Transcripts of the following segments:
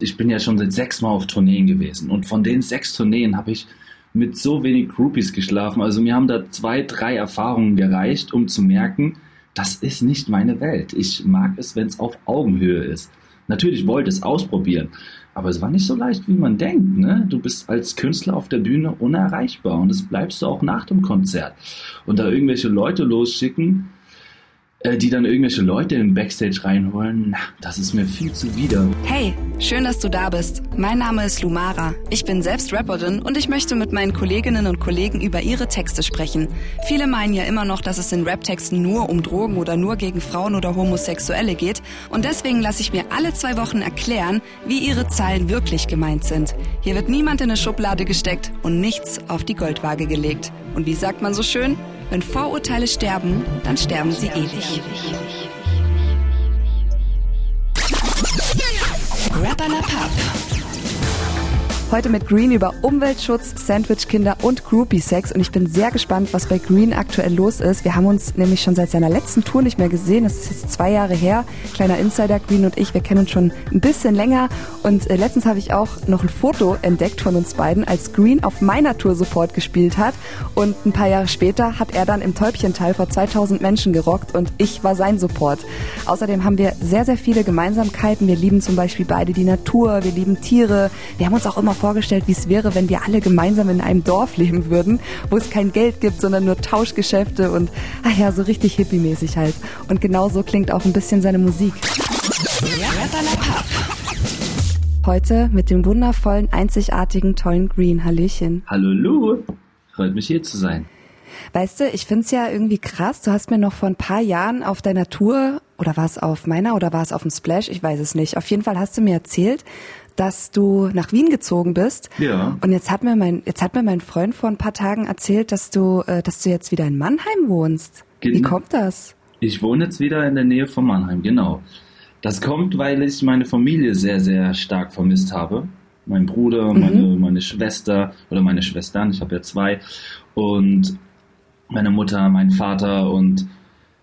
Ich bin ja schon seit sechs Mal auf Tourneen gewesen und von den sechs Tourneen habe ich mit so wenig Groupies geschlafen. Also mir haben da zwei, drei Erfahrungen gereicht, um zu merken, das ist nicht meine Welt. Ich mag es, wenn es auf Augenhöhe ist. Natürlich wollte es ausprobieren, aber es war nicht so leicht, wie man denkt. Ne? Du bist als Künstler auf der Bühne unerreichbar und das bleibst du auch nach dem Konzert. Und da irgendwelche Leute losschicken, die dann irgendwelche Leute in den Backstage reinholen, na, das ist mir viel zuwider. Hey, schön, dass du da bist. Mein Name ist Lumara. Ich bin selbst Rapperin und ich möchte mit meinen Kolleginnen und Kollegen über ihre Texte sprechen. Viele meinen ja immer noch, dass es in Raptexten nur um Drogen oder nur gegen Frauen oder Homosexuelle geht und deswegen lasse ich mir alle zwei Wochen erklären, wie ihre Zeilen wirklich gemeint sind. Hier wird niemand in eine Schublade gesteckt und nichts auf die Goldwaage gelegt. Und wie sagt man so schön? Wenn Vorurteile sterben, dann sterben sie ewig. Rapper La Papp. Heute mit Green über Umweltschutz, Sandwichkinder und Groupie-Sex und ich bin sehr gespannt, was bei Green aktuell los ist. Wir haben uns nämlich schon seit seiner letzten Tour nicht mehr gesehen. Das ist jetzt zwei Jahre her. Kleiner Insider, Green und ich, wir kennen uns schon ein bisschen länger und äh, letztens habe ich auch noch ein Foto entdeckt von uns beiden, als Green auf meiner Tour Support gespielt hat und ein paar Jahre später hat er dann im Täubchenteil vor 2000 Menschen gerockt und ich war sein Support. Außerdem haben wir sehr, sehr viele Gemeinsamkeiten. Wir lieben zum Beispiel beide die Natur, wir lieben Tiere. Wir haben uns auch immer vorgestellt, wie es wäre, wenn wir alle gemeinsam in einem Dorf leben würden, wo es kein Geld gibt, sondern nur Tauschgeschäfte und, ach ja, so richtig hippie-mäßig halt. Und genau so klingt auch ein bisschen seine Musik. Heute mit dem wundervollen, einzigartigen, tollen Green. Hallöchen. Hallo Lu, freut mich hier zu sein. Weißt du, ich find's ja irgendwie krass. Du hast mir noch vor ein paar Jahren auf deiner Tour, oder war es auf meiner oder war es auf dem Splash? Ich weiß es nicht. Auf jeden Fall hast du mir erzählt, dass du nach Wien gezogen bist. Ja. Und jetzt hat mir mein, jetzt hat mir mein Freund vor ein paar Tagen erzählt, dass du, äh, dass du jetzt wieder in Mannheim wohnst. Wie Genau. kommt das? Ich wohne jetzt wieder in der Nähe von Mannheim, genau. Das kommt, weil ich meine Familie sehr, sehr stark vermisst habe. Mein Bruder, meine, meine Schwester oder meine Schwestern, ich habe ja zwei, und meine Mutter, mein Vater und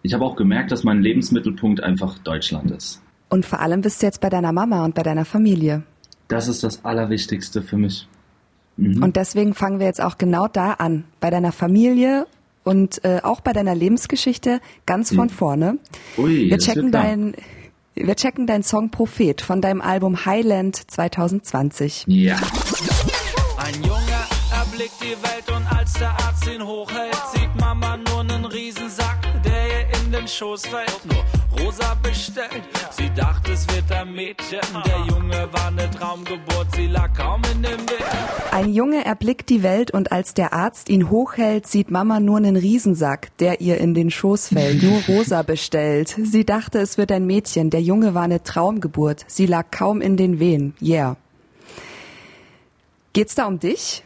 ich habe auch gemerkt, dass mein Lebensmittelpunkt einfach Deutschland ist. Und vor allem bist du jetzt bei deiner Mama und bei deiner Familie. Das ist das Allerwichtigste für mich. Mhm. Und deswegen fangen wir jetzt auch genau da an, bei deiner Familie und äh, auch bei deiner Lebensgeschichte ganz von vorne. Ui, Wir checken dein, wir checken deinen Song Prophet von deinem Album Highland 2020. Ja. Ein Junge erblickt die Welt und als der Arzt ihn hochhält, sieht Mama nur einen Riesensack, den Schoß fällt. Nur rosa bestellt. Sie dachte, es wird ein Mädchen. Der Junge war eine Traumgeburt, sie lag kaum in dem Weg. Ein Junge erblickt die Welt und als der Arzt ihn hochhält, sieht Mama nur einen Riesensack, der ihr in den Schoß fällt, nur rosa bestellt. Sie dachte, es wird ein Mädchen. Der Junge war eine Traumgeburt. Sie lag kaum in den Wehen. Yeah. Geht's da um dich?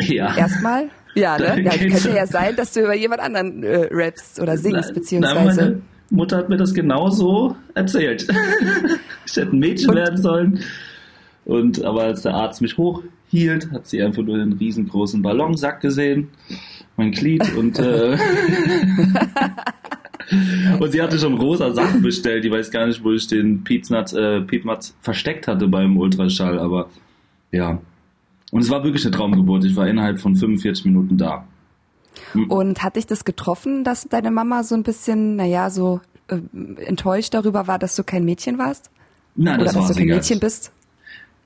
Ja. Erstmal? Ja, ne? Ja, könnte ja sein, dass du über jemand anderen äh, rappst oder singst, beziehungsweise. meine Mutter hat mir das genauso erzählt. ich hätte ein Mädchen Und- werden sollen. Und aber als der Arzt mich hochhielt, hat sie einfach nur den riesengroßen Ballonsack gesehen, mein Glied und äh, und sie hatte schon rosa Sachen bestellt. Die weiß gar nicht, wo ich den Piepsnatz, äh, Piepmatz versteckt hatte beim Ultraschall. Aber ja, und es war wirklich eine Traumgeburt. Ich war innerhalb von 45 Minuten da. Und hat dich das getroffen, dass deine Mama so ein bisschen, naja, so äh, enttäuscht darüber war, dass du kein Mädchen warst? Nein, Oder das dass war du sie kein Mädchen nicht. bist?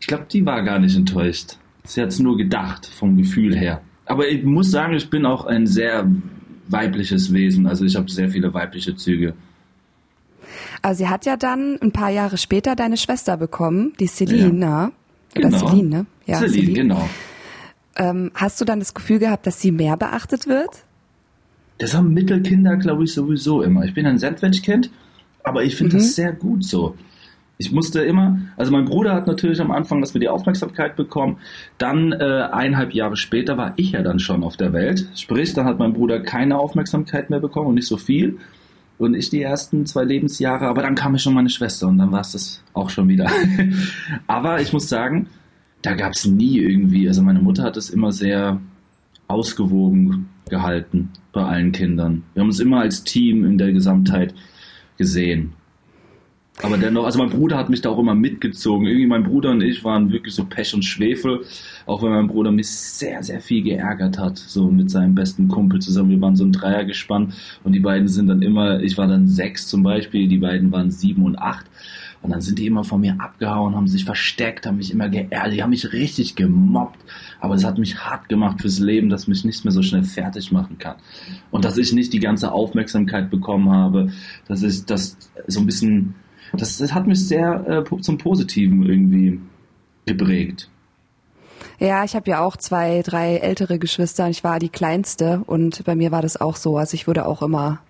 Ich glaube, die war gar nicht enttäuscht. Sie hat es nur gedacht, vom Gefühl her. Aber ich muss sagen, ich bin auch ein sehr weibliches Wesen. Also ich habe sehr viele weibliche Züge. Also sie hat ja dann ein paar Jahre später deine Schwester bekommen, die Celine, Ja. Oder Genau. Celine, ne? Ja, Celine, genau. Ähm, hast du dann das Gefühl gehabt, dass sie mehr beachtet wird? Das haben Mittelkinder, glaube ich, sowieso immer. Ich bin ein Sandwich-Kind, aber ich finde das sehr gut so. Ich musste immer, also mein Bruder hat natürlich am Anfang, dass wir die Aufmerksamkeit bekommen. Dann äh, eineinhalb Jahre später war ich ja dann schon auf der Welt. Sprich, dann hat mein Bruder keine Aufmerksamkeit mehr bekommen und nicht so viel. Und ich die ersten zwei Lebensjahre, aber dann kam ja schon meine Schwester und dann war es das auch schon wieder. aber ich muss sagen, da gab es nie irgendwie, also meine Mutter hat es immer sehr ausgewogen gehalten bei allen Kindern. Wir haben uns immer als Team in der Gesamtheit gesehen. Aber dennoch, also mein Bruder hat mich da auch immer mitgezogen. Irgendwie mein Bruder und ich waren wirklich so Pech und Schwefel. Auch wenn mein Bruder mich sehr, sehr viel geärgert hat. So mit seinem besten Kumpel zusammen. Wir waren so ein Dreier gespannt und die beiden sind dann immer, ich war dann sechs zum Beispiel, die beiden waren sieben und acht. Und dann sind die immer von mir abgehauen, haben sich versteckt, haben mich immer geärgert, die haben mich richtig gemobbt. Aber es hat mich hart gemacht fürs Leben, dass mich nichts mehr so schnell fertig machen kann. Und dass ich nicht die ganze Aufmerksamkeit bekommen habe, dass ich das so ein bisschen, das, das hat mich sehr äh, zum Positiven irgendwie geprägt. Ja, ich habe ja auch zwei, drei ältere Geschwister. Ich war die kleinste und bei mir war das auch so. Also ich wurde auch immer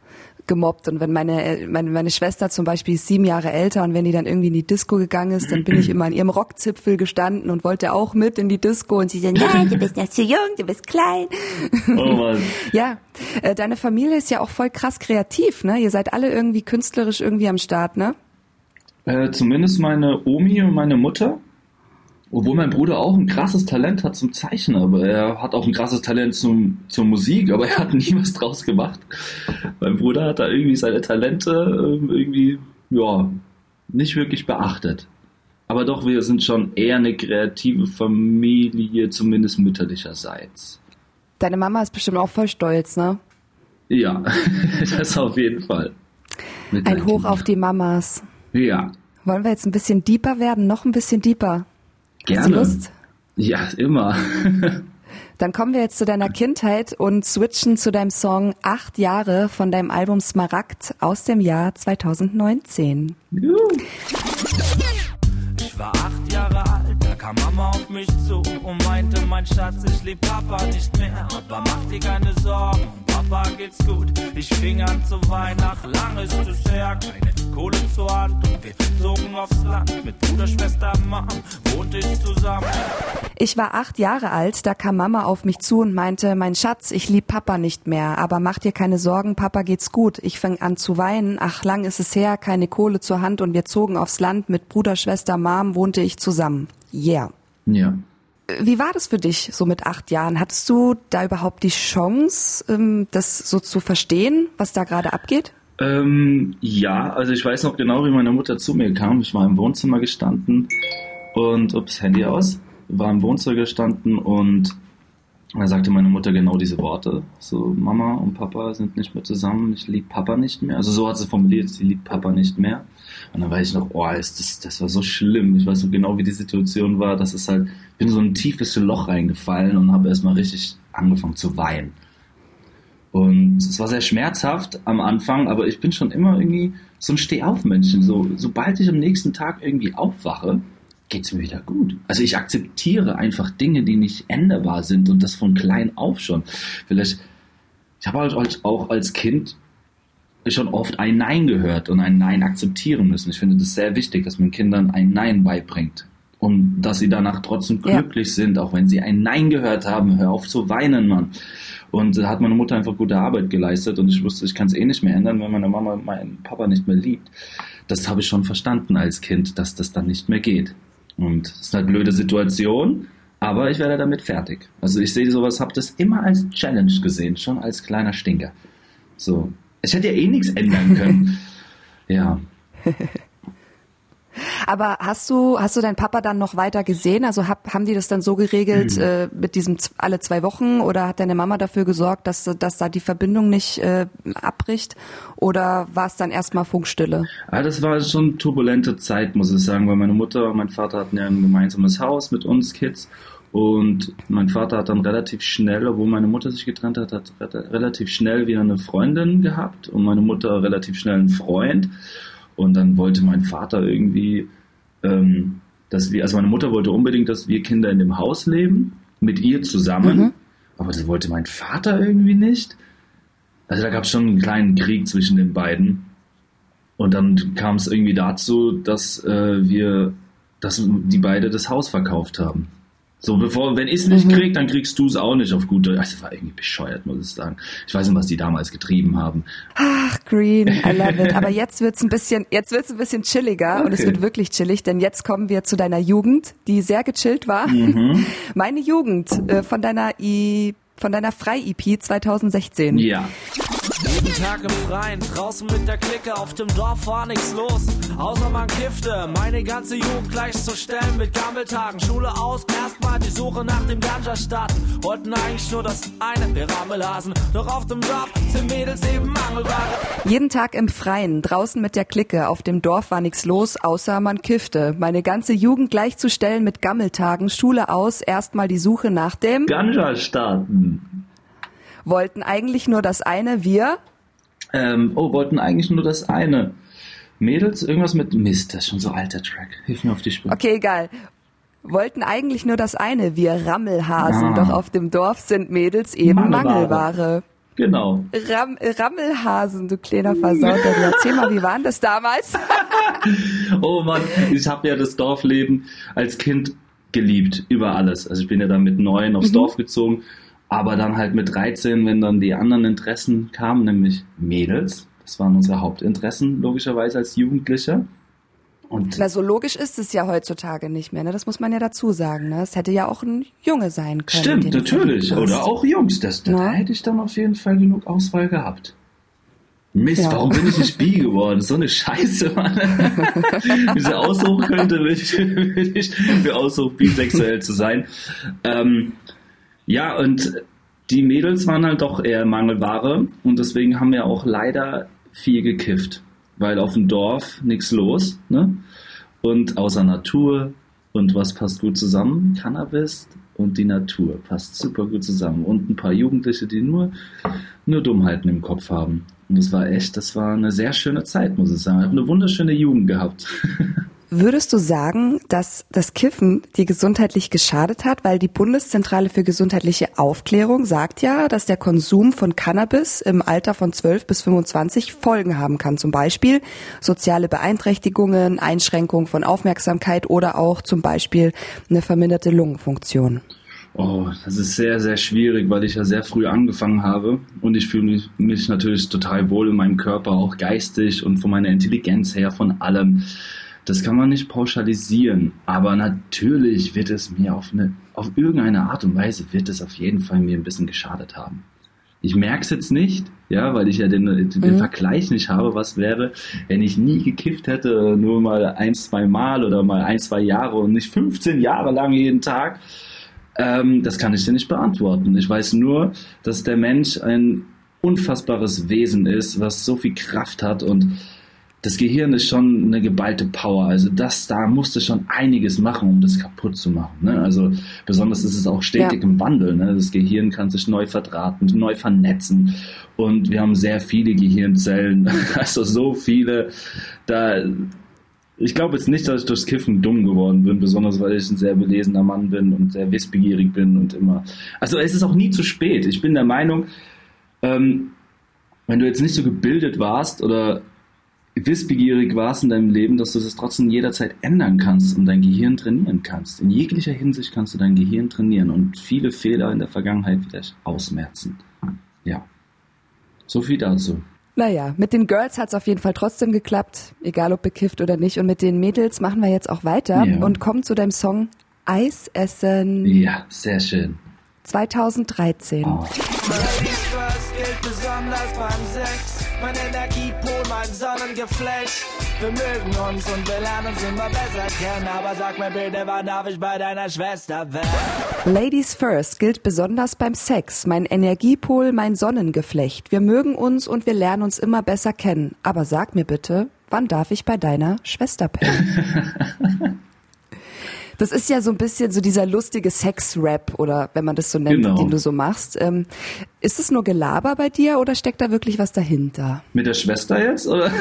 gemobbt. Und wenn meine, meine, meine Schwester zum Beispiel ist sieben Jahre älter und wenn die dann irgendwie in die Disco gegangen ist, dann bin ich immer an ihrem Rockzipfel gestanden und wollte auch mit in die Disco und sie sagt, nein, du bist noch zu jung, du bist klein. Oh Mann. ja, äh, deine Familie ist ja auch voll krass kreativ, ne? Ihr seid alle irgendwie künstlerisch irgendwie am Start, ne? Äh, zumindest meine Omi und meine Mutter. Obwohl mein Bruder auch ein krasses Talent hat zum Zeichnen, aber er hat auch ein krasses Talent zum, zur Musik, aber er hat nie was draus gemacht. Mein Bruder hat da irgendwie seine Talente ähm, irgendwie, ja, nicht wirklich beachtet. Aber doch, wir sind schon eher eine kreative Familie, zumindest mütterlicherseits. Deine Mama ist bestimmt auch voll stolz, ne? Ja, das auf jeden Fall. Ein Hoch auf die Mamas. Ja. Wollen wir jetzt ein bisschen deeper werden? Noch ein bisschen deeper? Gerne. Hast du Lust? Ja, immer. Dann kommen wir jetzt zu deiner Kindheit und switchen zu deinem Song Acht Jahre von deinem Album Smaragd aus dem Jahr 2019. Ich kam Mama auf mich zu und meinte, mein Schatz, ich lieb Papa nicht mehr, aber mach dir keine Sorgen Papa geht's gut. Ich fing an zu weinen, ach lang ist es her, keine Kohle zur Hand und wir zogen aufs Land mit Bruder, Schwester, Mom, wohnte ich zusammen. Ich war acht Jahre alt, da kam Mama auf mich zu und meinte, mein Schatz, ich lieb Papa nicht mehr, aber mach dir keine Sorgen, Papa geht's gut. Ich fing an zu weinen, ach lang ist es her, keine Kohle zur Hand und wir zogen aufs Land mit Bruder, Schwester, Mom, wohnte ich zusammen. Yeah. Ja. Wie war das für dich so mit acht Jahren? Hattest du da überhaupt die Chance, ähm, das so zu verstehen, was da gerade abgeht? Ähm, ja, also ich weiß noch genau, wie meine Mutter zu mir kam. Ich war im Wohnzimmer gestanden und, ups, Handy aus, war im Wohnzimmer gestanden und da sagte meine Mutter genau diese Worte. So, Mama und Papa sind nicht mehr zusammen, ich liebe Papa nicht mehr. Also so hat sie formuliert, sie liebt Papa nicht mehr. Und dann weiß ich noch, oh, ist das, das war so schlimm. Ich weiß so genau, wie die Situation war. Das ist halt, bin so ein tiefes Loch reingefallen und habe erstmal richtig angefangen zu weinen. Und es war sehr schmerzhaft am Anfang, aber ich bin schon immer irgendwie so ein Stehaufmännchen. So, sobald ich am nächsten Tag irgendwie aufwache, geht es mir wieder gut. Also ich akzeptiere einfach Dinge, die nicht änderbar sind und das von klein auf schon. Vielleicht, ich habe halt auch als Kind schon oft ein Nein gehört und ein Nein akzeptieren müssen. Ich finde das sehr wichtig, dass man Kindern ein Nein beibringt. Und dass sie danach trotzdem glücklich ja. sind, auch wenn sie ein Nein gehört haben. Hör auf zu weinen, Mann. Und da hat meine Mutter einfach gute Arbeit geleistet und ich wusste, ich kann es eh nicht mehr ändern, wenn meine Mama meinen Papa nicht mehr liebt. Das habe ich schon verstanden als Kind, dass das dann nicht mehr geht. Und es ist eine blöde Situation, aber ich werde damit fertig. Also ich sehe sowas, habe das immer als Challenge gesehen, schon als kleiner Stinker. So, es hätte ja eh nichts ändern können. ja. Aber hast du, hast du deinen Papa dann noch weiter gesehen? Also hab, haben die das dann so geregelt mhm. äh, mit diesem alle zwei Wochen oder hat deine Mama dafür gesorgt, dass, dass da die Verbindung nicht äh, abbricht? Oder war es dann erstmal Funkstille? Ja, das war schon eine turbulente Zeit, muss ich sagen, weil meine Mutter und mein Vater hatten ja ein gemeinsames Haus mit uns Kids und mein Vater hat dann relativ schnell, obwohl meine Mutter sich getrennt hat, hat relativ schnell wieder eine Freundin gehabt und meine Mutter relativ schnell einen Freund. Und dann wollte mein Vater irgendwie, ähm, dass wir, also meine Mutter wollte unbedingt, dass wir Kinder in dem Haus leben, mit ihr zusammen. Mhm. Aber das wollte mein Vater irgendwie nicht. Also da gab es schon einen kleinen Krieg zwischen den beiden. Und dann kam es irgendwie dazu, dass äh, wir, dass die beide das Haus verkauft haben. So, bevor, wenn ich es nicht mhm. krieg, dann kriegst du es auch nicht auf gute. Also, das war irgendwie bescheuert, muss ich sagen. Ich weiß nicht, was die damals getrieben haben. Ach, Green, I love it. Aber jetzt wird's ein bisschen, jetzt wird's ein bisschen chilliger okay. und es wird wirklich chillig, denn jetzt kommen wir zu deiner Jugend, die sehr gechillt war. Mhm. Meine Jugend äh, von deiner I, von deiner Frei-EP 2016. Ja. Jeden Tag im Freien, draußen mit der Clique, auf dem Dorf war nichts los. Außer man kiffte, meine ganze Jugend gleichzustellen mit Gammeltagen. Schule aus, erstmal die Suche nach dem Ganja starten. Wollten eigentlich nur das eine, wir Rammelhasen. Doch auf dem Dorf sind Mädels eben Mangelware. Jeden Tag im Freien, draußen mit der Clique, auf dem Dorf war nichts los, außer man kiffte. Meine ganze Jugend gleichzustellen mit Gammeltagen. Schule aus, erstmal die Suche nach dem Ganja starten. Wollten eigentlich nur das eine, wir Ähm, oh, wollten eigentlich nur das eine. Mädels, irgendwas mit Mist, das ist schon so alter Track. Hilf mir auf die Spur. Okay, egal. Wollten eigentlich nur das eine, wir Rammelhasen, Ah. doch auf dem Dorf sind Mädels eben Mangelware. Mangelware. Genau. Ram Rammelhasen, du kleiner Versauter. Du Erzähl mal, wie war das damals? Oh Mann, ich habe ja das Dorfleben als Kind geliebt, über alles. Also ich bin ja dann mit neun aufs Dorf gezogen, aber dann halt mit 13, wenn dann die anderen Interessen kamen, nämlich Mädels. Das waren unsere Hauptinteressen, logischerweise als Jugendlicher. Und Na, so logisch ist es ja heutzutage nicht mehr, ne? Das muss man ja dazu sagen, ne? Es hätte ja auch ein Junge sein können. stimmt, natürlich. Oder auch Jungs. Das, da Ja. hätte ich dann auf jeden Fall genug Auswahl gehabt. Mist, Ja. warum bin ich nicht bi geworden? So eine Scheiße, Mann. Wie sie aussuchen könnte, würde ich, würde ich mir aussuchen, bisexuell zu sein. Ähm, ja, und die Mädels waren halt doch eher Mangelware und deswegen haben wir auch leider viel gekifft. Weil auf dem Dorf nichts los, ne? Und außer Natur und was passt gut zusammen? Cannabis und die Natur passt super gut zusammen. Und ein paar Jugendliche, die nur, nur Dummheiten im Kopf haben. Und das war echt, das war eine sehr schöne Zeit, muss ich sagen. Ich habe eine wunderschöne Jugend gehabt. Würdest du sagen, dass das Kiffen dir gesundheitlich geschadet hat? Weil die Bundeszentrale für gesundheitliche Aufklärung sagt ja, dass der Konsum von Cannabis im Alter von 12 bis 25 Folgen haben kann. Zum Beispiel soziale Beeinträchtigungen, Einschränkung von Aufmerksamkeit oder auch zum Beispiel eine verminderte Lungenfunktion. Oh, das ist sehr, sehr schwierig, weil ich ja sehr früh angefangen habe und ich fühle mich, mich natürlich total wohl in meinem Körper, auch geistig und von meiner Intelligenz her, von allem. Das kann man nicht pauschalisieren, aber natürlich wird es mir auf eine, auf irgendeine Art und Weise wird es auf jeden Fall mir ein bisschen geschadet haben. Ich merke es jetzt nicht, ja, weil ich ja den, den Mhm. Vergleich nicht habe, was wäre, wenn ich nie gekifft hätte, nur mal ein, zwei Mal oder mal ein, zwei Jahre und nicht 15 Jahre lang jeden Tag. Ähm, das kann ich dir nicht beantworten. Ich weiß nur, dass der Mensch ein unfassbares Wesen ist, was so viel Kraft hat und das Gehirn ist schon eine geballte Power. Also das, da musste schon einiges machen, um das kaputt zu machen. Ne? Also besonders ist es auch stetig Ja. im Wandel. Ne? Das Gehirn kann sich neu verdrahten, neu vernetzen. Und wir haben sehr viele Gehirnzellen. Also so viele. Da, ich glaube jetzt nicht, dass ich durchs Kiffen dumm geworden bin, besonders weil ich ein sehr belesener Mann bin und sehr wissbegierig bin und immer. Also es ist auch nie zu spät. Ich bin der Meinung, ähm, wenn du jetzt nicht so gebildet warst oder wissbegierig warst in deinem Leben, dass du das trotzdem jederzeit ändern kannst und dein Gehirn trainieren kannst. In jeglicher Hinsicht kannst du dein Gehirn trainieren und viele Fehler in der Vergangenheit wieder ausmerzen. Ja. So viel dazu. Naja, mit den Girls hat's auf jeden Fall trotzdem geklappt, egal ob bekifft oder nicht. Und mit den Mädels machen wir jetzt auch weiter Ja. und kommen zu deinem Song Eis essen Ja, sehr schön. 2013. Oh. Ladies first Sonnengeflecht. Wir mögen uns und wir lernen uns immer besser kennen. Aber sag mir bitte, wann darf ich bei deiner Schwester werden? Ladies First gilt besonders beim Sex. Mein Energiepol, mein Sonnengeflecht. Wir mögen uns und wir lernen uns immer besser kennen. Aber sag mir bitte, wann darf ich bei deiner Schwester pennen? Das ist ja so ein bisschen so dieser lustige Sex-Rap oder wenn man das so nennt, Genau. den du so machst. Ähm, ist es nur Gelaber bei dir oder steckt da wirklich was dahinter? Mit der Schwester jetzt, oder?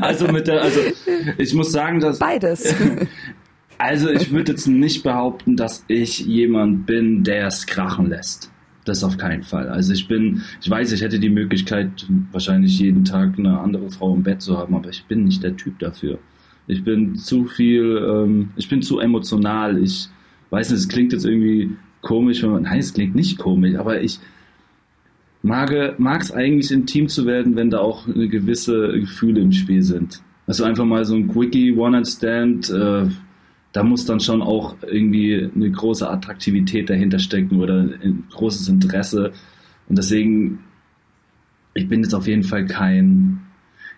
also mit der, also ich muss sagen, dass Beides. Also ich würde jetzt nicht behaupten, dass ich jemand bin, der es krachen lässt. Das auf keinen Fall. Also ich bin, ich weiß, ich hätte die Möglichkeit, wahrscheinlich jeden Tag eine andere Frau im Bett zu haben, aber ich bin nicht der Typ dafür. Ich bin zu viel, ähm, ich bin zu emotional. Ich weiß nicht, es klingt jetzt irgendwie komisch, wenn man, nein, es klingt nicht komisch, aber ich mag es eigentlich intim zu werden, wenn da auch eine gewisse Gefühle im Spiel sind. Also einfach mal so ein Quickie One-Night-Stand, äh, da muss dann schon auch irgendwie eine große Attraktivität dahinter stecken oder ein großes Interesse. Und deswegen, ich bin jetzt auf jeden Fall kein,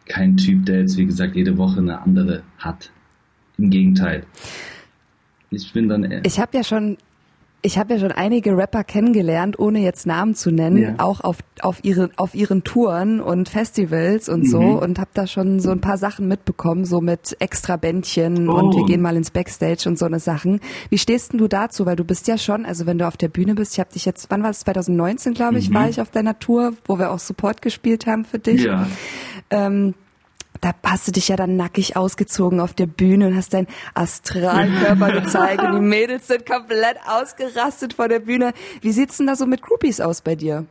kein Typ, der jetzt, wie gesagt, jede Woche eine andere hat. Im Gegenteil. Ich bin dann. Ich habe ja schon ich habe ja schon einige Rapper kennengelernt, ohne jetzt Namen zu nennen, ja. auch auf, auf, ihren, auf ihren Touren und Festivals und mhm. so und habe da schon so ein paar Sachen mitbekommen, so mit extra Bändchen oh. und wir gehen mal ins Backstage und so eine Sachen. Wie stehst denn du dazu? Weil du bist ja schon, also wenn du auf der Bühne bist, ich habe dich jetzt, wann war es, 2019 glaube ich, mhm. war ich auf deiner Tour, wo wir auch Support gespielt haben für dich. Ja. Ähm, da hast du dich ja dann nackig ausgezogen auf der Bühne und hast deinen Astralkörper gezeigt und die Mädels sind komplett ausgerastet vor der Bühne. Wie sieht's denn da so mit Groupies aus bei dir?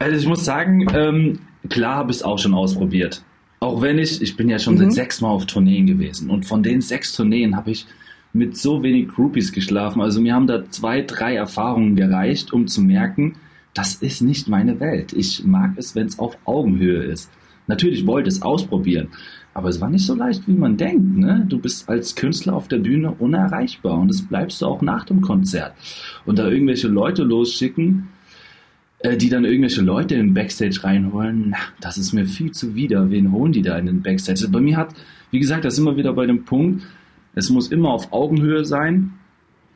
Also ich muss sagen, ähm, klar habe ich es auch schon ausprobiert. Auch wenn ich, ich bin ja schon mhm. seit sechs Mal auf Tourneen gewesen und von den sechs Tourneen habe ich mit so wenig Groupies geschlafen. Also mir haben da zwei, drei Erfahrungen gereicht, um zu merken, das ist nicht meine Welt. Ich mag es, wenn es auf Augenhöhe ist. Natürlich wollte es ausprobieren, aber es war nicht so leicht, wie man denkt. Ne? Du bist als Künstler auf der Bühne unerreichbar und das bleibst du auch nach dem Konzert. Und da irgendwelche Leute losschicken, äh, die dann irgendwelche Leute in den Backstage reinholen, das ist mir viel zu wieder. Wen holen die da in den Backstage? Also bei mir hat, wie gesagt, das ist immer wieder bei dem Punkt, es muss immer auf Augenhöhe sein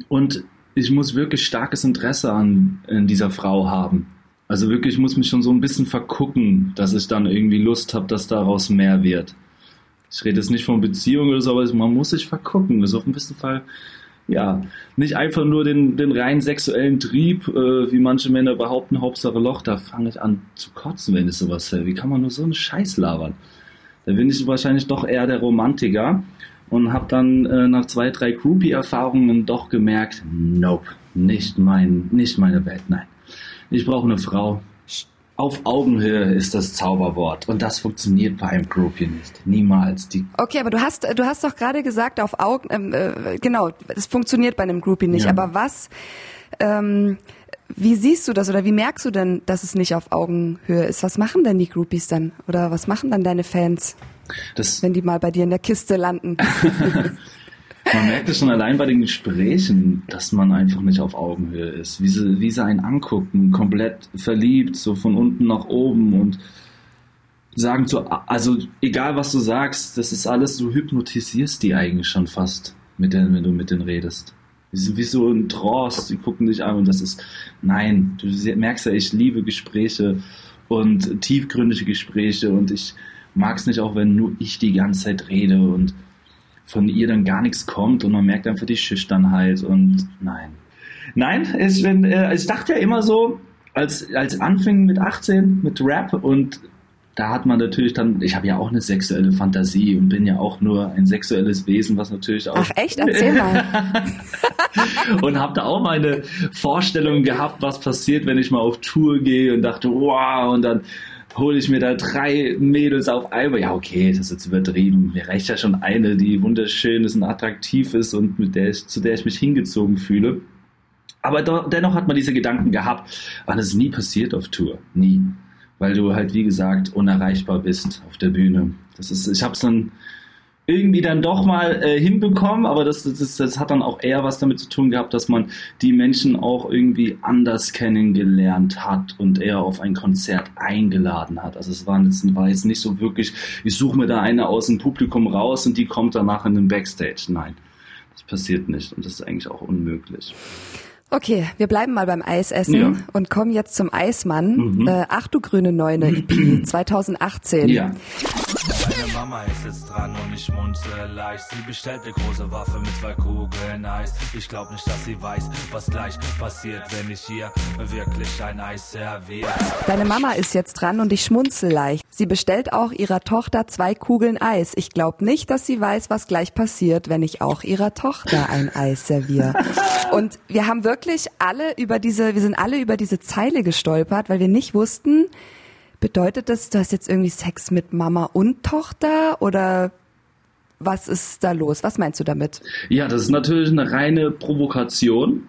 und ich muss wirklich starkes Interesse an dieser Frau haben. Also wirklich, ich muss mich schon so ein bisschen vergucken, dass ich dann irgendwie Lust habe, dass daraus mehr wird. Ich rede jetzt nicht von Beziehungen oder so, aber man muss sich vergucken. Das ist auf ein bisschen Fall, ja, nicht einfach nur den, den rein sexuellen Trieb, äh, wie manche Männer behaupten, Hauptsache Loch, da fange ich an zu kotzen, wenn ich sowas höre. Wie kann man nur so einen Scheiß labern? Da bin ich wahrscheinlich doch eher der Romantiker und habe dann äh, nach zwei, drei Groupie-Erfahrungen doch gemerkt, nope, nicht mein, nicht meine Welt, nein. Ich brauche eine Frau. Auf Augenhöhe ist das Zauberwort und das funktioniert bei einem Groupie nicht. Niemals. Die okay, aber du hast, du hast doch gerade gesagt, auf Augen, ähm, äh, genau, es funktioniert bei einem Groupie nicht. Ja. Aber was, ähm, wie siehst du das oder wie merkst du denn, dass es nicht auf Augenhöhe ist? Was machen denn die Groupies dann? Oder was machen dann deine Fans, das, wenn die mal bei dir in der Kiste landen? Man merkt es schon allein bei den Gesprächen, dass man einfach nicht auf Augenhöhe ist. Wie sie, wie sie einen angucken, komplett verliebt, so von unten nach oben und sagen zu, also egal was du sagst, das ist alles, du hypnotisierst die eigentlich schon fast, mit denen, wenn du mit denen redest. Die sind wie so ein Trance, die gucken dich an und das ist, nein, du merkst ja, ich liebe Gespräche und tiefgründige Gespräche und ich mag es nicht auch, wenn nur ich die ganze Zeit rede und von ihr dann gar nichts kommt und man merkt einfach die Schüchternheit und nein. Nein, ich, bin, äh, ich dachte ja immer so, als, als Anfang mit 18 mit Rap und da hat man natürlich dann, ich habe ja auch eine sexuelle Fantasie und bin ja auch nur ein sexuelles Wesen, was natürlich auch. Ach echt, erzähl mal. und habe da auch meine Vorstellung gehabt, was passiert, wenn ich mal auf Tour gehe und dachte, wow, und dann hole ich mir da drei Mädels auf einmal. Ja, okay, das ist jetzt übertrieben. Mir reicht ja schon eine, die wunderschön ist und attraktiv ist und mit der ich, zu der ich mich hingezogen fühle. Aber dennoch hat man diese Gedanken gehabt. Aber das ist nie passiert auf Tour. Nie. Weil du halt, wie gesagt, unerreichbar bist auf der Bühne. Das ist, ich habe es dann irgendwie dann doch mal äh, hinbekommen, aber das, das, das hat dann auch eher was damit zu tun gehabt, dass man die Menschen auch irgendwie anders kennengelernt hat und eher auf ein Konzert eingeladen hat. Also es war jetzt, war jetzt nicht so wirklich, ich suche mir da eine aus dem Publikum raus und die kommt danach in den Backstage. Nein, das passiert nicht und das ist eigentlich auch unmöglich. Okay, wir bleiben mal beim Eisessen ja. und kommen jetzt zum Eismann. Mhm. Äh, Ach du grüne Neune EP 2018. Ja. Deine Mama ist jetzt dran und ich schmunze leicht. Sie bestellt eine große Waffe mit zwei Kugeln Eis. Ich glaub nicht, dass sie weiß, was gleich passiert, wenn ich hier wirklich ein Eis serviere. Deine Mama ist jetzt dran und ich schmunzel leicht. Sie bestellt auch ihrer Tochter zwei Kugeln Eis. Ich glaub nicht, dass sie weiß, was gleich passiert, wenn ich auch ihrer Tochter ein Eis serviere. Und wir haben wirklich alle über diese, wir sind alle über diese Zeile gestolpert, weil wir nicht wussten, Bedeutet das, du hast jetzt irgendwie Sex mit Mama und Tochter oder was ist da los? Was meinst du damit? Ja, das ist natürlich eine reine Provokation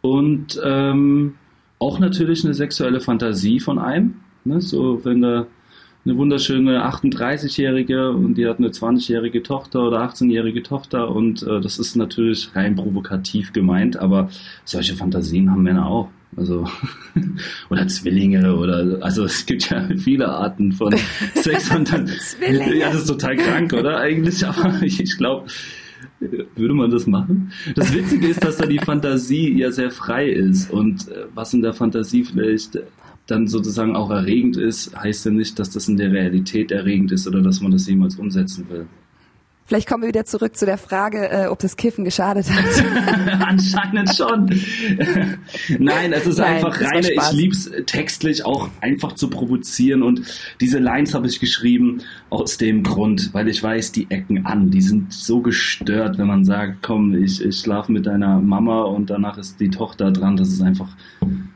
und ähm, auch natürlich eine sexuelle Fantasie von einem. Ne? So, wenn da eine wunderschöne 38-Jährige und die hat eine 20-jährige Tochter oder 18-jährige Tochter und äh, das ist natürlich rein provokativ gemeint, aber solche Fantasien haben Männer auch. Also, oder Zwillinge oder, also es gibt ja viele Arten von Sex und dann, Zwillinge. ja, das ist total krank, oder eigentlich, aber ich, ich glaube, würde man das machen? Das Witzige ist, dass da die Fantasie ja sehr frei ist und äh, was in der Fantasie vielleicht dann sozusagen auch erregend ist, heißt ja nicht, dass das in der Realität erregend ist oder dass man das jemals umsetzen will. Vielleicht kommen wir wieder zurück zu der Frage, äh, ob das Kiffen geschadet hat. Anscheinend schon. Nein, es ist Nein, einfach reine, ich Spaß. lieb's textlich auch einfach zu provozieren und diese Lines habe ich geschrieben aus dem Grund, weil ich weiß, die ecken an, die sind so gestört, wenn man sagt, komm, ich, ich schlafe mit deiner Mama und danach ist die Tochter dran, das ist einfach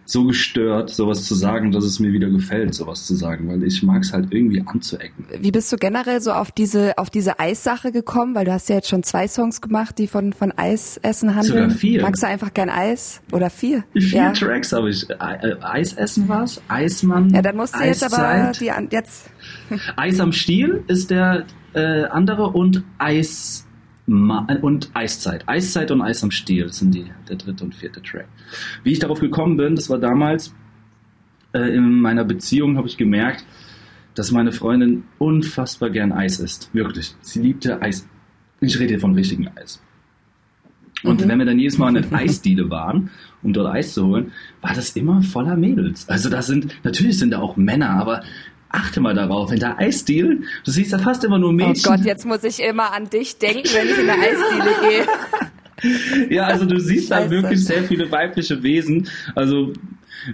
so gestört, sowas zu sagen, dass es mir wieder gefällt, sowas zu sagen, weil ich mag es halt irgendwie anzuecken. Wie bist du generell so auf diese auf diese Eissache gekommen? Weil du hast ja jetzt schon zwei Songs gemacht, die von von Eisessen handeln. Sogar vier. Magst du einfach gern Eis oder vier? Vier ja. Tracks habe ich. Äh, Eisessen war's, Eismann. Ja, dann musst du jetzt aber Eiszeit. die jetzt Eis am Stiel ist der äh, andere und Eis Ma und Eiszeit. Eiszeit und Eis am Stiel sind die der dritte und vierte Track. Wie ich darauf gekommen bin, das war damals äh, in meiner Beziehung, habe ich gemerkt, dass meine Freundin unfassbar gern Eis isst. Wirklich. Sie liebte Eis. Ich rede hier von richtigem Eis. Und wenn wir dann jedes Mal an der Eisdiele waren, um dort Eis zu holen, war das immer voller Mädels. Also da sind, natürlich sind da auch Männer, aber achte mal darauf, wenn da Eisdiele, du siehst da fast immer nur Oh Mädchen. Gott, jetzt muss ich immer an dich denken, wenn ich in der Eisdiele gehe. Ja, also du siehst da Scheiße. wirklich sehr viele weibliche Wesen. Also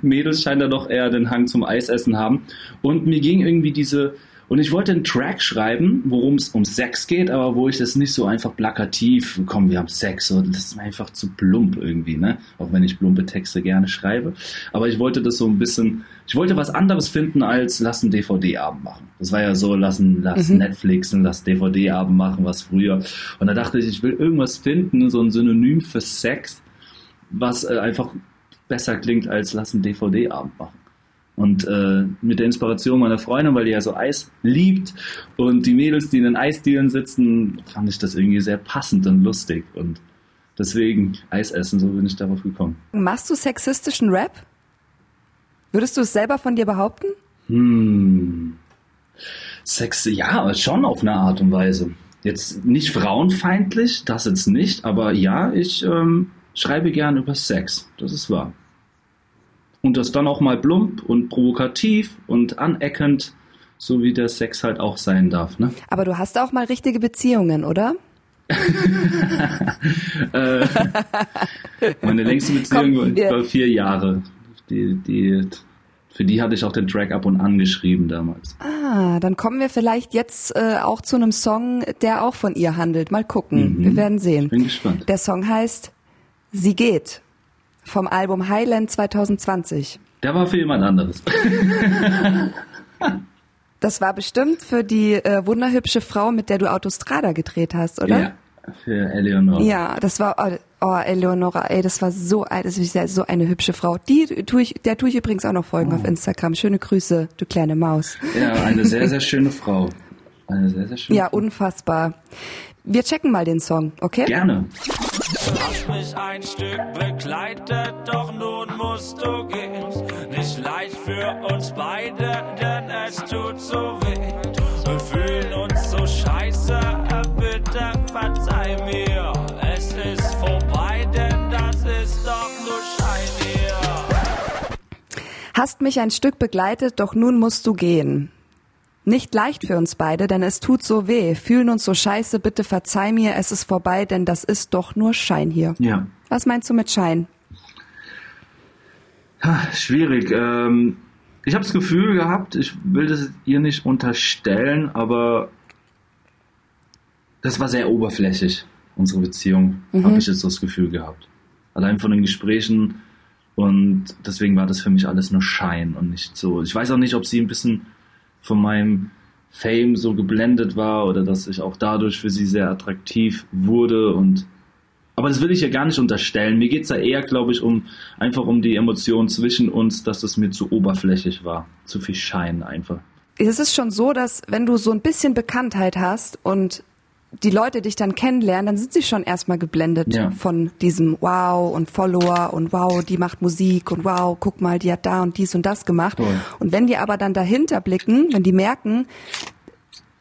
Mädels scheinen da doch eher den Hang zum Eisessen haben. Und mir ging irgendwie diese, und ich wollte einen Track schreiben, worum es um Sex geht, aber wo ich das nicht so einfach plakativ, komm, wir haben Sex, so, das ist mir einfach zu plump irgendwie, ne? Auch wenn ich plumpe Texte gerne schreibe. Aber ich wollte das so ein bisschen, ich wollte was anderes finden als lass einen DVD-Abend machen. Das war ja so, lass, ein, lass Netflixen, lass DVD-Abend machen, was früher. Und da dachte ich, ich will irgendwas finden, so ein Synonym für Sex, was äh, einfach besser klingt als lass einen DVD-Abend machen. Und äh, mit der Inspiration meiner Freundin, weil die ja so Eis liebt und die Mädels, die in den Eisdielen sitzen, fand ich das irgendwie sehr passend und lustig. Und deswegen Eis essen, so bin ich darauf gekommen. Machst du sexistischen Rap? Würdest du es selber von dir behaupten? Hm. Sex, ja, schon auf eine Art und Weise. Jetzt nicht frauenfeindlich, das jetzt nicht, aber ja, ich ähm, schreibe gern über Sex, das ist wahr. Und das dann auch mal plump und provokativ und aneckend, so wie der Sex halt auch sein darf. Ne? Aber du hast auch mal richtige Beziehungen, oder? Äh, meine längste Beziehung Komm, wir- war vier Jahre. Die, die, für die hatte ich auch den Track ab und an geschrieben damals. Ah, dann kommen wir vielleicht jetzt äh, auch zu einem Song, der auch von ihr handelt. Mal gucken, Mhm. wir werden sehen. Bin gespannt. Der Song heißt Sie geht vom Album Highland 2020. Der war für jemand anderes. Das war bestimmt für die äh, wunderhübsche Frau, mit der du Autostrada gedreht hast, oder? Ja, für Eleanor. Ja, das war oh, oh Eleonora, ey, das war so das ist ja so eine hübsche Frau. Die tue ich, der tue ich übrigens auch noch folgen Oh. auf Instagram. Schöne Grüße, du kleine Maus. Ja, eine sehr, sehr schöne Frau. Eine sehr, sehr schöne Ja, Frau. unfassbar. Wir checken mal den Song, okay? Gerne. Hast mich ein Stück begleitet, doch nun musst du gehen. Nicht leicht für uns beide, denn es tut so weh. Wir fühlen uns so scheiße, bitte verzeih mir. Es ist vorbei, denn das ist doch nur Schein hier. Hast mich ein Stück begleitet, doch nun musst du gehen. Nicht leicht für uns beide, denn es tut so weh. Fühlen uns so scheiße, bitte verzeih mir, es ist vorbei, denn das ist doch nur Schein hier. Ja. Was meinst du mit Schein? Ha, schwierig. Ähm, ich habe das Gefühl gehabt, ich will das ihr nicht unterstellen, aber das war sehr oberflächlich, unsere Beziehung, habe ich jetzt so das Gefühl gehabt. Allein von den Gesprächen und deswegen war das für mich alles nur Schein und nicht so. Ich weiß auch nicht, ob sie ein bisschen von meinem Fame so geblendet war oder dass ich auch dadurch für sie sehr attraktiv wurde und aber das will ich ja gar nicht unterstellen. Mir geht's da eher, glaube ich, um einfach um die Emotion zwischen uns, dass das mir zu oberflächlich war. Zu viel Schein einfach. Es ist schon so, dass wenn du so ein bisschen Bekanntheit hast und die Leute dich dann kennenlernen, dann sind sie schon erstmal geblendet Ja. von diesem Wow und Follower und Wow, die macht Musik und Wow, guck mal, die hat da und dies und das gemacht. Voll. Und wenn die aber dann dahinter blicken, wenn die merken,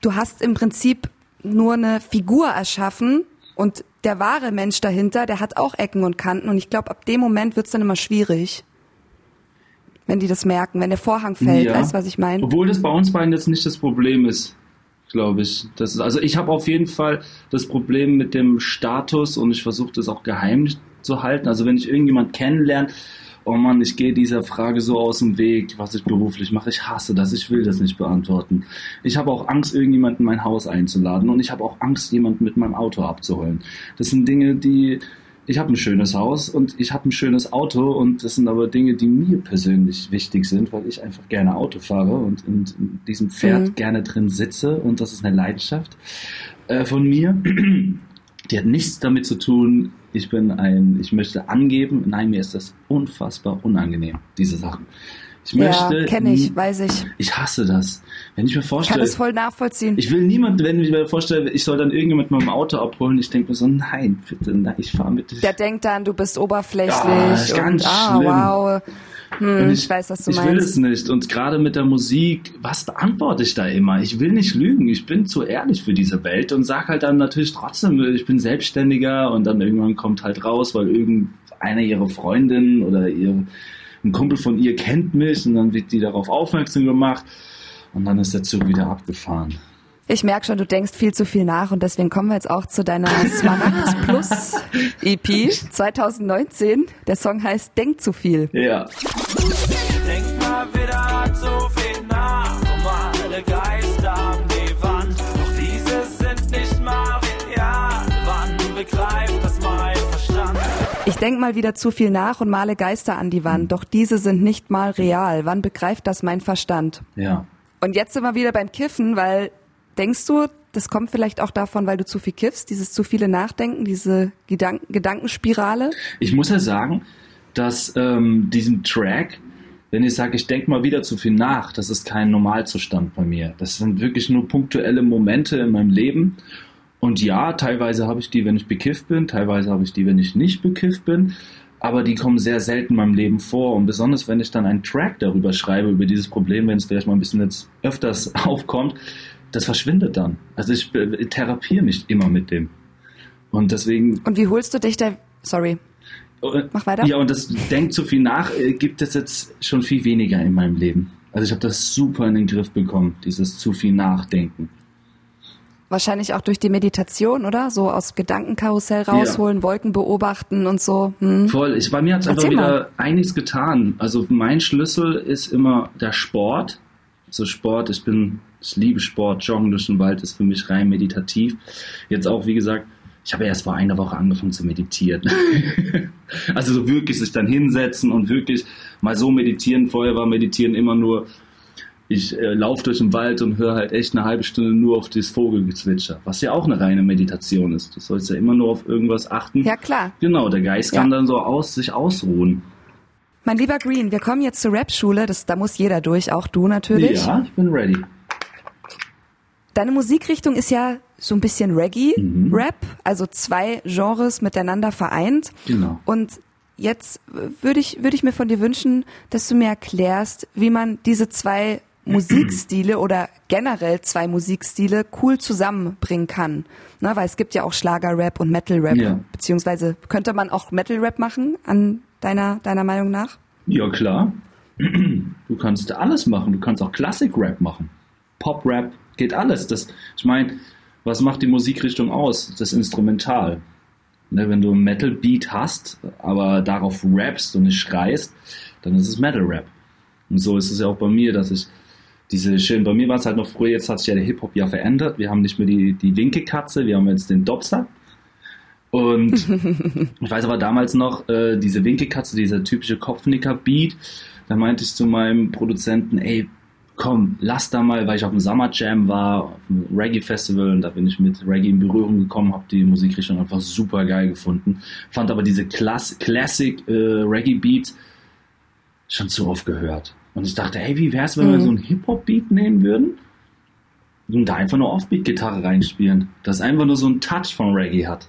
du hast im Prinzip nur eine Figur erschaffen und der wahre Mensch dahinter, der hat auch Ecken und Kanten und ich glaube, ab dem Moment wird's dann immer schwierig. Wenn die das merken, wenn der Vorhang fällt, Ja. weißt du, was ich meine? Obwohl das bei uns beiden jetzt nicht das Problem ist, glaube ich. Das ist, also ich habe auf jeden Fall das Problem mit dem Status und ich versuche das auch geheim zu halten. Also wenn ich irgendjemand kennenlerne, oh Mann, ich gehe dieser Frage so aus dem Weg, was ich beruflich mache. Ich hasse das, ich will das nicht beantworten. Ich habe auch Angst, irgendjemanden in mein Haus einzuladen und ich habe auch Angst, jemanden mit meinem Auto abzuholen. Das sind Dinge, die ich habe ein schönes Haus und ich habe ein schönes Auto und das sind aber Dinge, die mir persönlich wichtig sind, weil ich einfach gerne Auto fahre und in, in diesem Pferd Mhm. gerne drin sitze und das ist eine Leidenschaft äh, von mir. Die hat nichts damit zu tun, ich bin ein, ich möchte angeben, nein, mir ist das unfassbar unangenehm, diese Sachen. Ich möchte, ja, kenne ich, weiß ich. ich hasse das. Wenn ich mir Ich kann vorstelle, das voll nachvollziehen. ich will niemand, wenn ich mir vorstelle, ich soll dann irgendjemand mit meinem Auto abholen, ich denke mir so, nein, bitte, nein, ich fahre mit. Der denkt dann, du bist oberflächlich Ja, ist ganz und ah, schlimm. wow. Hm, Und ich, weiß, was du ich will meinst. es nicht. Und gerade mit der Musik, was beantworte ich da immer? Ich will nicht lügen. Ich bin zu ehrlich für diese Welt und sag halt dann natürlich trotzdem, ich bin Selbstständiger und dann irgendwann kommt halt raus, weil irgendeiner ihrer Freundin oder ihr, ein Kumpel von ihr kennt mich und dann wird die darauf aufmerksam gemacht und dann ist der Zug wieder abgefahren. Ich merke schon, du denkst viel zu viel nach und deswegen kommen wir jetzt auch zu deiner Smaragd Plus EP 2019. Der Song heißt Denk zu viel. Ja. Denk mal wieder zu viel nach und male Geister an die Wand, doch diese sind nicht mal real. Wann begreift das mein Verstand? Ja. Und jetzt sind wir wieder beim Kiffen, weil denkst du, das kommt vielleicht auch davon, weil du zu viel kiffst, dieses zu viele Nachdenken, diese Gedank Gedankenspirale? Ich muss ja sagen, dass ähm, diesen Track, wenn ich sage, ich denke mal wieder zu viel nach, das ist kein Normalzustand bei mir. Das sind wirklich nur punktuelle Momente in meinem Leben. Und ja, teilweise habe ich die, wenn ich bekifft bin, teilweise habe ich die, wenn ich nicht bekifft bin. Aber die kommen sehr selten in meinem Leben vor. Und besonders, wenn ich dann einen Track darüber schreibe, über dieses Problem, wenn es vielleicht mal ein bisschen jetzt öfters aufkommt, das verschwindet dann. Also ich therapiere mich immer mit dem. Und deswegen Und wie holst du dich da, sorry, Mach weiter. ja, und das denkt zu viel nach, äh, gibt es jetzt schon viel weniger in meinem Leben. Also ich habe das super in den Griff bekommen, dieses zu viel Nachdenken. Wahrscheinlich auch durch die Meditation, oder? So aus Gedankenkarussell rausholen, Wolken beobachten und so. Hm? Voll, ich, bei mir hat es einfach wieder einiges getan. Also mein Schlüssel ist immer der Sport. Also Sport, ich bin, ich liebe Sport, Joggen durch den Wald ist für mich rein meditativ. Jetzt auch, wie gesagt, ich habe erst vor einer Woche angefangen zu meditieren. also so wirklich sich dann hinsetzen und wirklich mal so meditieren. Vorher war meditieren immer nur, ich äh, laufe durch den Wald und höre halt echt eine halbe Stunde nur auf das Vogelgezwitscher, was ja auch eine reine Meditation ist. Du sollst ja immer nur auf irgendwas achten. Ja, klar. Genau, der Geist kann Ja. dann so aus sich ausruhen. Mein lieber Green, wir kommen jetzt zur Rap-Schule. Das, da muss jeder durch, auch du natürlich. Ja, ich bin ready. Deine Musikrichtung ist ja so ein bisschen Mhm. Reggae-Rap, also zwei Genres miteinander vereint. Genau. Und jetzt würde ich, würde ich mir von dir wünschen, dass du mir erklärst, wie man diese zwei Musikstile oder generell zwei Musikstile cool zusammenbringen kann. Na, weil es gibt ja auch Schlager-Rap und Metal-Rap. Ja. Beziehungsweise könnte man auch Metal-Rap machen, an deiner, deiner Meinung nach? Ja, klar. Du kannst alles machen. Du kannst auch Klassik-Rap machen. Pop-Rap, geht alles. Das, ich meine, was macht die Musikrichtung aus? Das Instrumental. Ne, wenn du einen Metal-Beat hast, aber darauf rappst und nicht schreist, dann ist es Metal-Rap. Und so ist es ja auch bei mir, dass ich diese schön, bei mir war es halt noch früher, jetzt hat sich ja der Hip-Hop ja verändert. Wir haben nicht mehr die, die Winkekatze, wir haben jetzt den Dobster. Und ich weiß aber damals noch, äh, diese Winkelkatze, dieser typische Kopfnicker-Beat, da meinte ich zu meinem Produzenten, ey, komm, lass da mal, weil ich auf dem Summer Jam war, auf dem Reggae-Festival und da bin ich mit Reggae in Berührung gekommen, habe die Musikrichtung einfach super geil gefunden, fand aber diese Klass Classic äh, Reggae-Beats schon zu oft gehört. Und ich dachte, ey, wie wär's, wenn wir Mhm. so einen Hip-Hop-Beat nehmen würden? und da einfach nur Offbeat-Gitarre reinspielen. Das einfach nur so einen Touch von Reggae hat.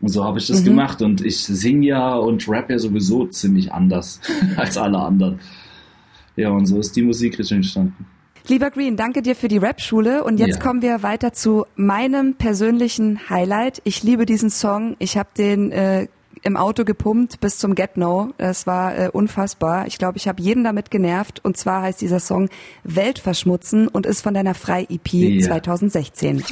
Und so habe ich das mhm. gemacht und ich singe ja und rap ja sowieso ziemlich anders als alle anderen. Ja, und so ist die Musikrichtung entstanden. Lieber Green, danke dir für die Rap-Schule und jetzt ja. kommen wir weiter zu meinem persönlichen Highlight. Ich liebe diesen Song. Ich habe den äh, im Auto gepumpt bis zum Get No. Es war äh, unfassbar. Ich glaube, ich habe jeden damit genervt. Und zwar heißt dieser Song Welt verschmutzen und ist von deiner Frei-EP ja. 2016.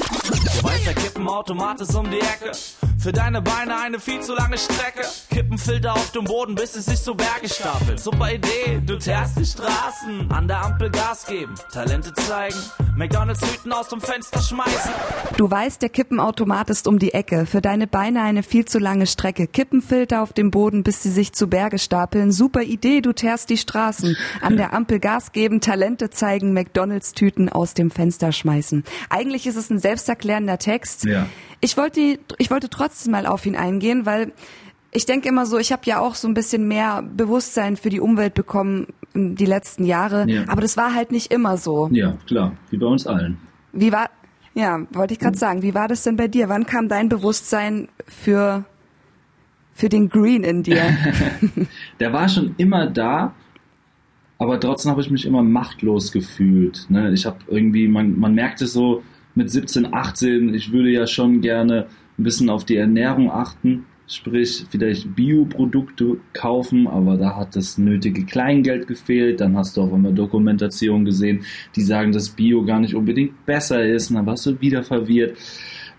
Du weißt, der Kippenautomat ist um die Ecke. Für deine Beine eine viel zu lange Strecke. Kippenfilter auf dem Boden, bis es sich so Berge stapelt. Super Idee, du teerst die Straßen. An der Ampel Gas geben, Talente zeigen. McDonalds Hüten aus dem Fenster schmeißen. Du weißt, der Kippenautomat ist um die Ecke. Für deine Beine eine viel zu lange Strecke. Kippenfilter auf dem Boden, bis sie sich zu Berge stapeln. Super Idee, du teerst die Straßen. An der Ampel Gas geben, Talente zeigen, McDonalds Tüten aus dem Fenster schmeißen. Eigentlich ist es ein selbsterklärender Text. Ja. Ich wollte, ich wollte trotzdem mal auf ihn eingehen, weil ich denke immer so, ich habe ja auch so ein bisschen mehr Bewusstsein für die Umwelt bekommen die letzten Jahre, ja. aber das war halt nicht immer so. Ja, klar, wie bei uns allen. Wie war, ja, wollte ich gerade sagen, wie war das denn bei dir? Wann kam dein Bewusstsein für, für den Green in dir? Der war schon immer da, aber trotzdem habe ich mich immer machtlos gefühlt. Ne? Ich habe irgendwie, man, man merkt es so, mit 17, 18, ich würde ja schon gerne ein bisschen auf die Ernährung achten, sprich vielleicht Bioprodukte kaufen, aber da hat das nötige Kleingeld gefehlt. Dann hast du auch immer Dokumentation gesehen, die sagen, dass Bio gar nicht unbedingt besser ist. Und dann warst du wieder verwirrt.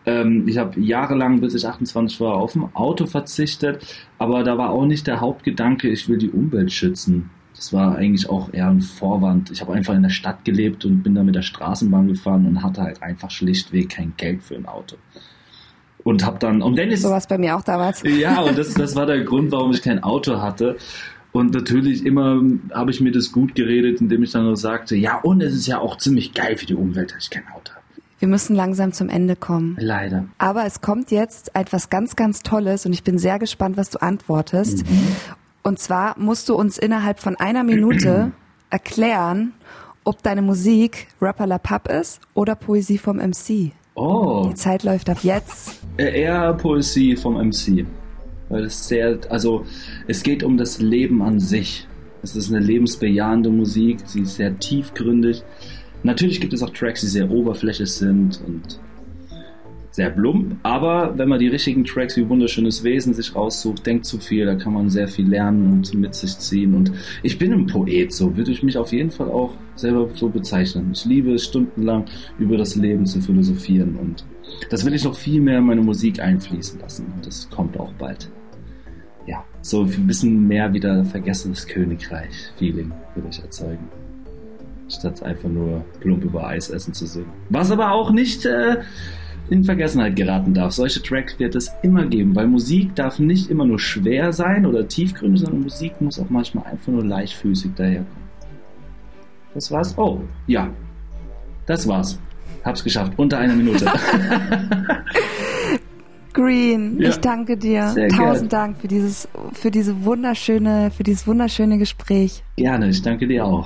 Ähm, ich habe jahrelang, bis ich 28 war, auf dem Auto verzichtet, aber da war auch nicht der Hauptgedanke, ich will die Umwelt schützen. Das war eigentlich auch eher ein Vorwand. Ich habe einfach in der Stadt gelebt und bin da mit der Straßenbahn gefahren und hatte halt einfach schlichtweg kein Geld für ein Auto. Und habe dann, und wenn es. So was bei mir auch damals. Ja, und das, das war der Grund, warum ich kein Auto hatte. Und natürlich immer habe ich mir das gut geredet, indem ich dann nur sagte, ja, und es ist ja auch ziemlich geil für die Umwelt, dass ich kein Auto habe. Wir müssen langsam zum Ende kommen. Leider. Aber es kommt jetzt etwas ganz, ganz Tolles und ich bin sehr gespannt, was du antwortest. Mhm. Und zwar musst du uns innerhalb von einer Minute erklären, ob deine Musik Rapper La Pub ist oder Poesie vom MC. Oh. Die Zeit läuft ab jetzt. Äh, eher Poesie vom MC. Weil es sehr, also es geht um das Leben an sich. Es ist eine lebensbejahende Musik, sie ist sehr tiefgründig. Natürlich gibt es auch Tracks, die sehr oberflächlich sind und sehr plump, aber wenn man die richtigen Tracks wie Wunderschönes Wesen sich raussucht, denkt zu viel, da kann man sehr viel lernen und mit sich ziehen. Und ich bin ein Poet, so würde ich mich auf jeden Fall auch selber so bezeichnen. Ich liebe es, stundenlang über das Leben zu philosophieren und das will ich noch viel mehr in meine Musik einfließen lassen und das kommt auch bald. Ja, so ein bisschen mehr wieder vergessenes Königreich-Feeling will ich erzeugen statt einfach nur plump über Eis essen zu singen. Was aber auch nicht äh, in Vergessenheit geraten darf. Solche Tracks wird es immer geben, weil Musik darf nicht immer nur schwer sein oder tiefgründig, sondern Musik muss auch manchmal einfach nur leichtfüßig daherkommen. Das war's. Oh, ja. Das war's. Hab's geschafft. Unter einer Minute. Green, ja. ich danke dir. Sehr Tausend gern. Dank für dieses, für diese wunderschöne, für dieses wunderschöne Gespräch. Gerne, ich danke dir auch.